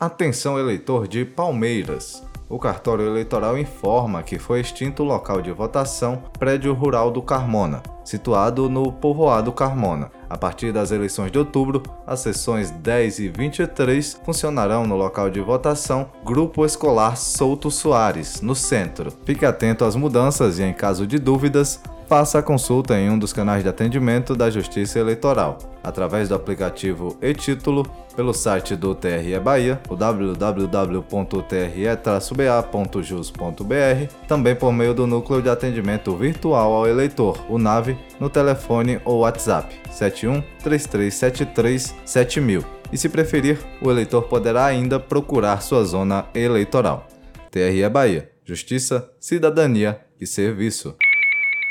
Atenção eleitor de Palmeiras. O cartório eleitoral informa que foi extinto o local de votação prédio rural do Carmona, situado no povoado Carmona. A partir das eleições de outubro, as sessões 10 e 23 funcionarão no local de votação Grupo Escolar Souto Soares, no centro. Fique atento às mudanças e, em caso de dúvidas, faça a consulta em um dos canais de atendimento da Justiça Eleitoral, através do aplicativo e-Título, pelo site do TRE Bahia, o www.tre-ba.jus.br, também por meio do Núcleo de Atendimento Virtual ao Eleitor, o NAVE, no telefone ou WhatsApp 71 3373 7000. E se preferir, o eleitor poderá ainda procurar sua zona eleitoral. TRE Bahia. Justiça, cidadania e serviço.